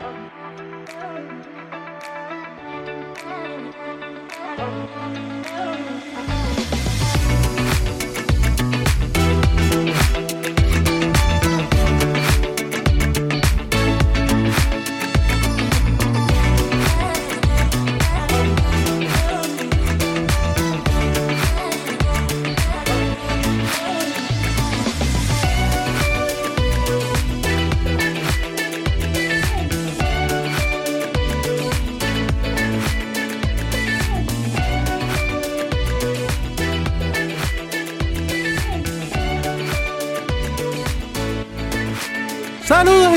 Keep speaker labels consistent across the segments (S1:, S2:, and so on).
S1: Saludos y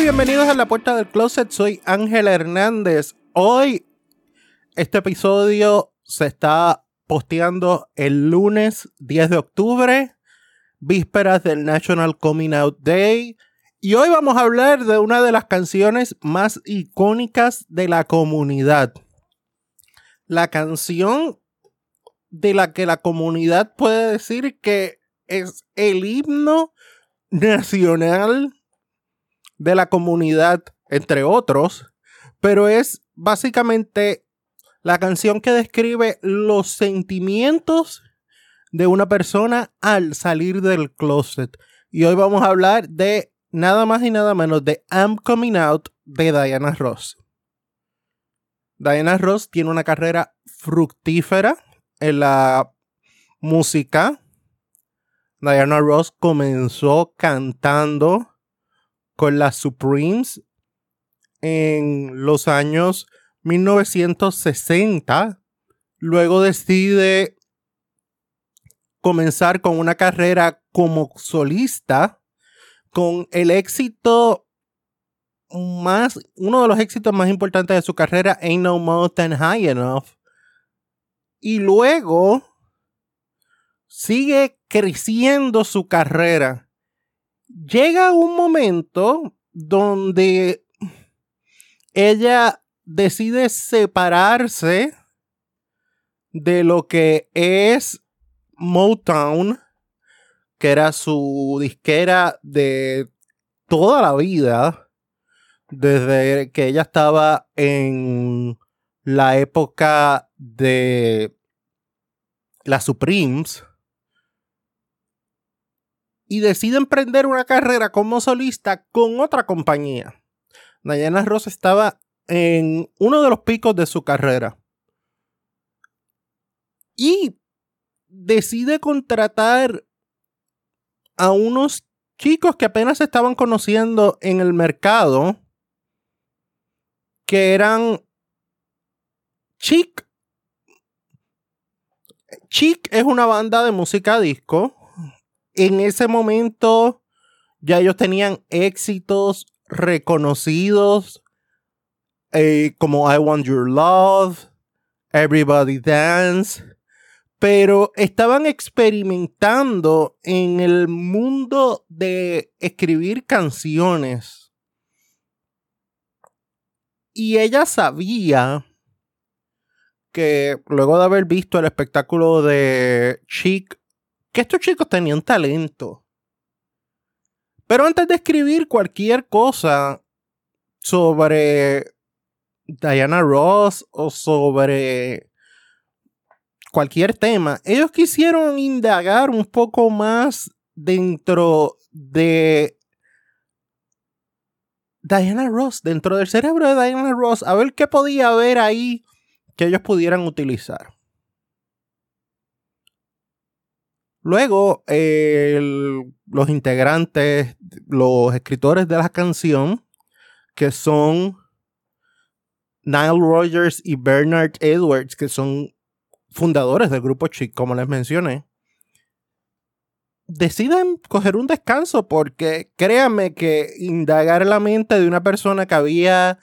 S1: bienvenidos a la puerta del closet. Soy Ángel Hernández. Hoy este episodio se está posteando el lunes 10 de octubre, vísperas del National Coming Out Day. Y hoy vamos a hablar de una de las canciones más icónicas de la comunidad. La canción de la que la comunidad puede decir que es el himno nacional de la comunidad, entre otros, pero es básicamente la canción que describe los sentimientos de una persona al salir del closet. Y hoy vamos a hablar de nada más y nada menos de I'm Coming Out de Diana Ross. Diana Ross tiene una carrera fructífera en la música. Diana Ross comenzó cantando con las Supremes en los años 1960. Luego decide comenzar con una carrera como solista con el éxito más, uno de los éxitos más importantes de su carrera, Ain't No Mountain High Enough. Y luego sigue creciendo su carrera llega un momento donde ella decide separarse de lo que es Motown, que era su disquera de toda la vida, desde que ella estaba en la época de las Supremes y decide emprender una carrera como solista con otra compañía. Diana Ross estaba en uno de los picos de su carrera. Y decide contratar a unos chicos que apenas se estaban conociendo en el mercado, que eran Chic. Chic es una banda de música disco en ese momento ya ellos tenían éxitos reconocidos eh, como I Want Your Love, Everybody Dance, pero estaban experimentando en el mundo de escribir canciones. Y ella sabía que luego de haber visto el espectáculo de Chic que estos chicos tenían talento. Pero antes de escribir cualquier cosa sobre Diana Ross o sobre cualquier tema, ellos quisieron indagar un poco más dentro de Diana Ross, dentro del cerebro de Diana Ross, a ver qué podía haber ahí que ellos pudieran utilizar. Luego, los integrantes, los escritores de la canción, que son Nile Rogers y Bernard Edwards, que son fundadores del grupo Chic, como les mencioné, deciden coger un descanso porque créanme que indagar la mente de una persona que había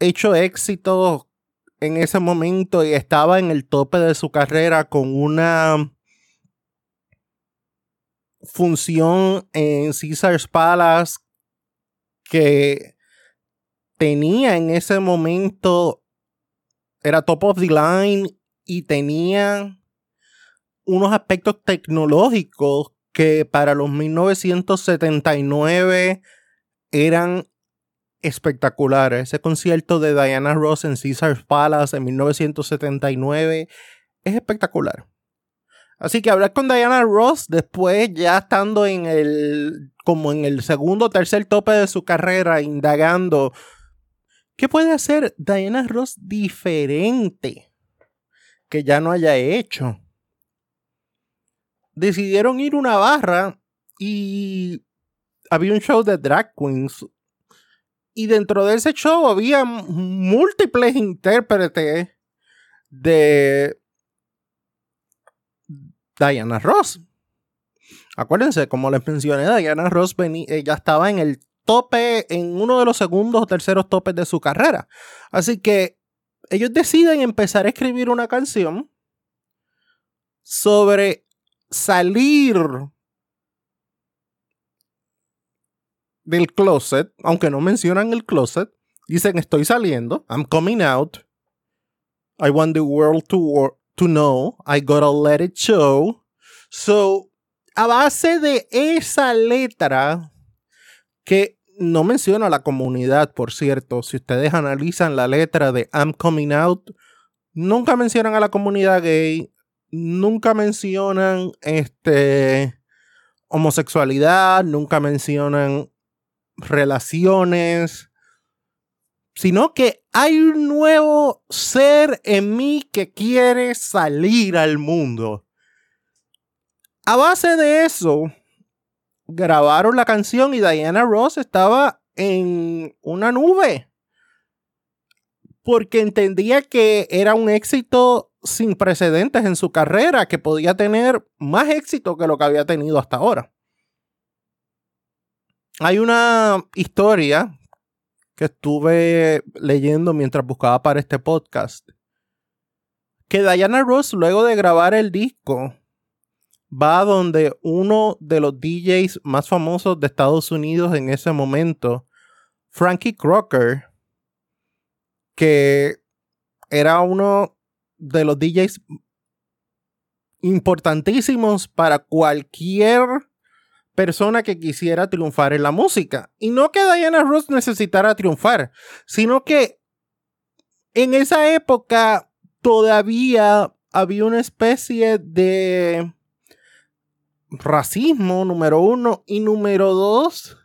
S1: hecho éxito en ese momento y estaba en el tope de su carrera con una función en Caesar's Palace que tenía en ese momento, era top of the line y tenía unos aspectos tecnológicos que para los 1979 eran espectacular. Ese concierto de Diana Ross en Caesars Palace en 1979 es espectacular. Así que hablar con Diana Ross después ya estando en el como en el segundo o tercer tope de su carrera indagando ¿qué puede hacer Diana Ross diferente que ya no haya hecho? Decidieron ir una barra y había un show de drag queens y dentro de ese show había múltiples intérpretes de Diana Ross. Acuérdense, como les mencioné, Diana Ross ya estaba en el tope, en uno de los segundos o terceros topes de su carrera. Así que ellos deciden empezar a escribir una canción sobre salir del closet, aunque no mencionan el closet, dicen estoy saliendo, I'm coming out, I want the world to, to know, I gotta let it show. So, a base de esa letra, que no menciona a la comunidad, por cierto, si ustedes analizan la letra de I'm coming out, nunca mencionan a la comunidad gay, nunca mencionan este homosexualidad, nunca mencionan relaciones, sino que hay un nuevo ser en mí que quiere salir al mundo. A base de eso, grabaron la canción y Diana Ross estaba en una nube. Porque entendía que era un éxito sin precedentes en su carrera, que podía tener más éxito que lo que había tenido hasta ahora. Hay una historia que estuve leyendo mientras buscaba para este podcast. Que Diana Ross, luego de grabar el disco, va donde uno de los DJs más famosos de Estados Unidos en ese momento, Frankie Crocker, que era uno de los DJs importantísimos para cualquier persona que quisiera triunfar en la música. Y no que Diana Ross necesitara triunfar, sino que en esa época todavía había una especie de racismo, número uno, y número dos,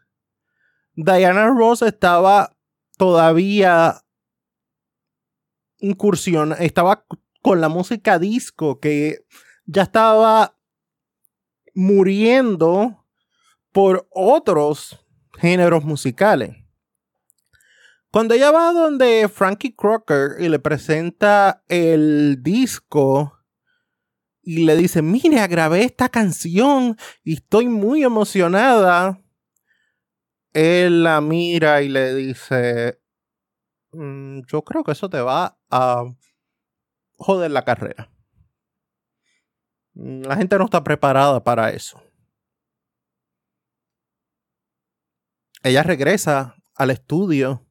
S1: Diana Ross estaba todavía incursión, estaba con la música disco que ya estaba muriendo por otros géneros musicales. Cuando ella va donde Frankie Crocker y le presenta el disco y le dice, mire, grabé esta canción y estoy muy emocionada, él la mira y le dice, mm, yo creo que eso te va a joder la carrera. La gente no está preparada para eso. Ella regresa al estudio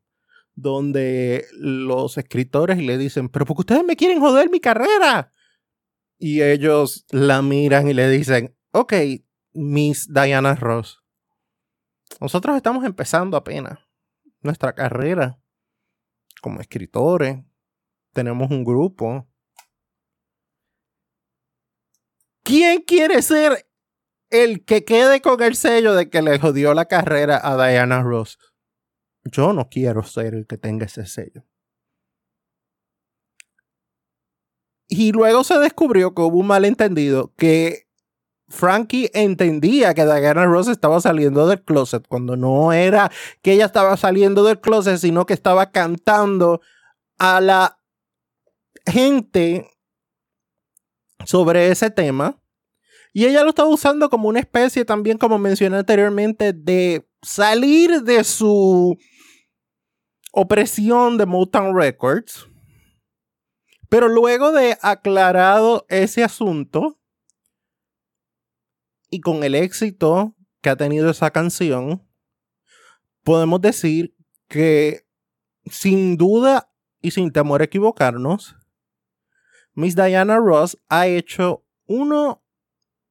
S1: donde los escritores le dicen, pero porque ustedes me quieren joder mi carrera. Y ellos la miran y le dicen, ok, Miss Diana Ross, nosotros estamos empezando apenas nuestra carrera como escritores. Tenemos un grupo. ¿Quién quiere ser el que quede con el sello de que le jodió la carrera a Diana Ross. Yo no quiero ser el que tenga ese sello. Y luego se descubrió que hubo un malentendido que Frankie entendía que Diana Ross estaba saliendo del closet cuando no era que ella estaba saliendo del closet, sino que estaba cantando a la gente sobre ese tema y ella lo estaba usando como una especie también, como mencioné anteriormente, de salir de su opresión de Motown Records. Pero luego de aclarado ese asunto y con el éxito que ha tenido esa canción, podemos decir que sin duda y sin temor a equivocarnos, Miss Diana Ross ha hecho uno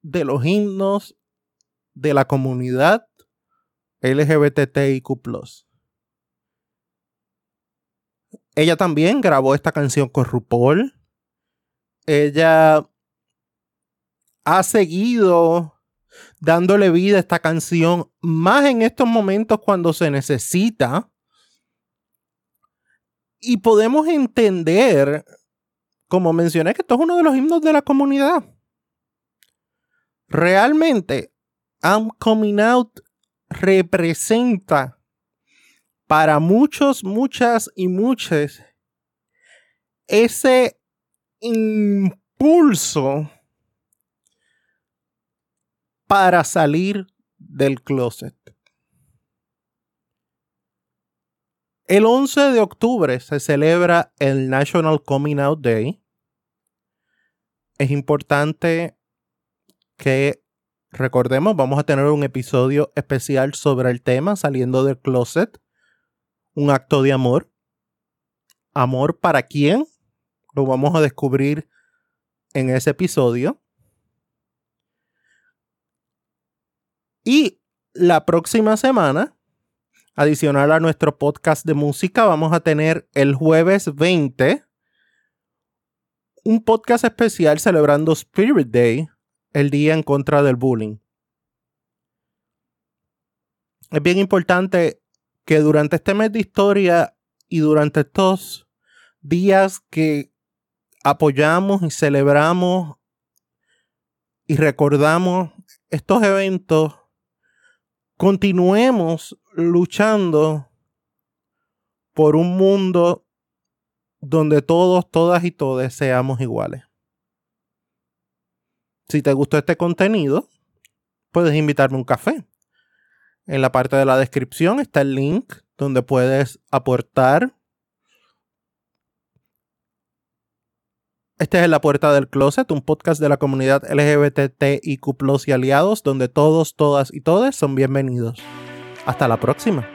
S1: de los himnos de la comunidad LGBTIQ. ella también grabó esta canción con RuPaul. Ella ha seguido dándole vida a esta canción, más en estos momentos cuando se necesita. Y podemos entender, como mencioné, que esto es uno de los himnos de la comunidad. Realmente, I'm Coming Out representa para muchos, muchas y muchas ese impulso para salir del closet. El 11 de octubre se celebra el National Coming Out Day. Es importante que recordemos, vamos a tener un episodio especial sobre el tema saliendo del closet. Un acto de amor. ¿Amor para quién? Lo vamos a descubrir en ese episodio. Y la próxima semana, adicional a nuestro podcast de música, vamos a tener el jueves 20 un podcast especial celebrando Spirit Day, el día en contra del bullying. Es bien importante que durante este mes de historia y durante estos días que apoyamos y celebramos y recordamos estos eventos, continuemos luchando por un mundo donde todos, todas y todes seamos iguales. Si te gustó este contenido, puedes invitarme a un café. En la parte de la descripción está el link donde puedes aportar. Este es La Puerta del Closet, un podcast de la comunidad LGBTIQ y aliados, donde todos, todas y todes son bienvenidos. Hasta la próxima.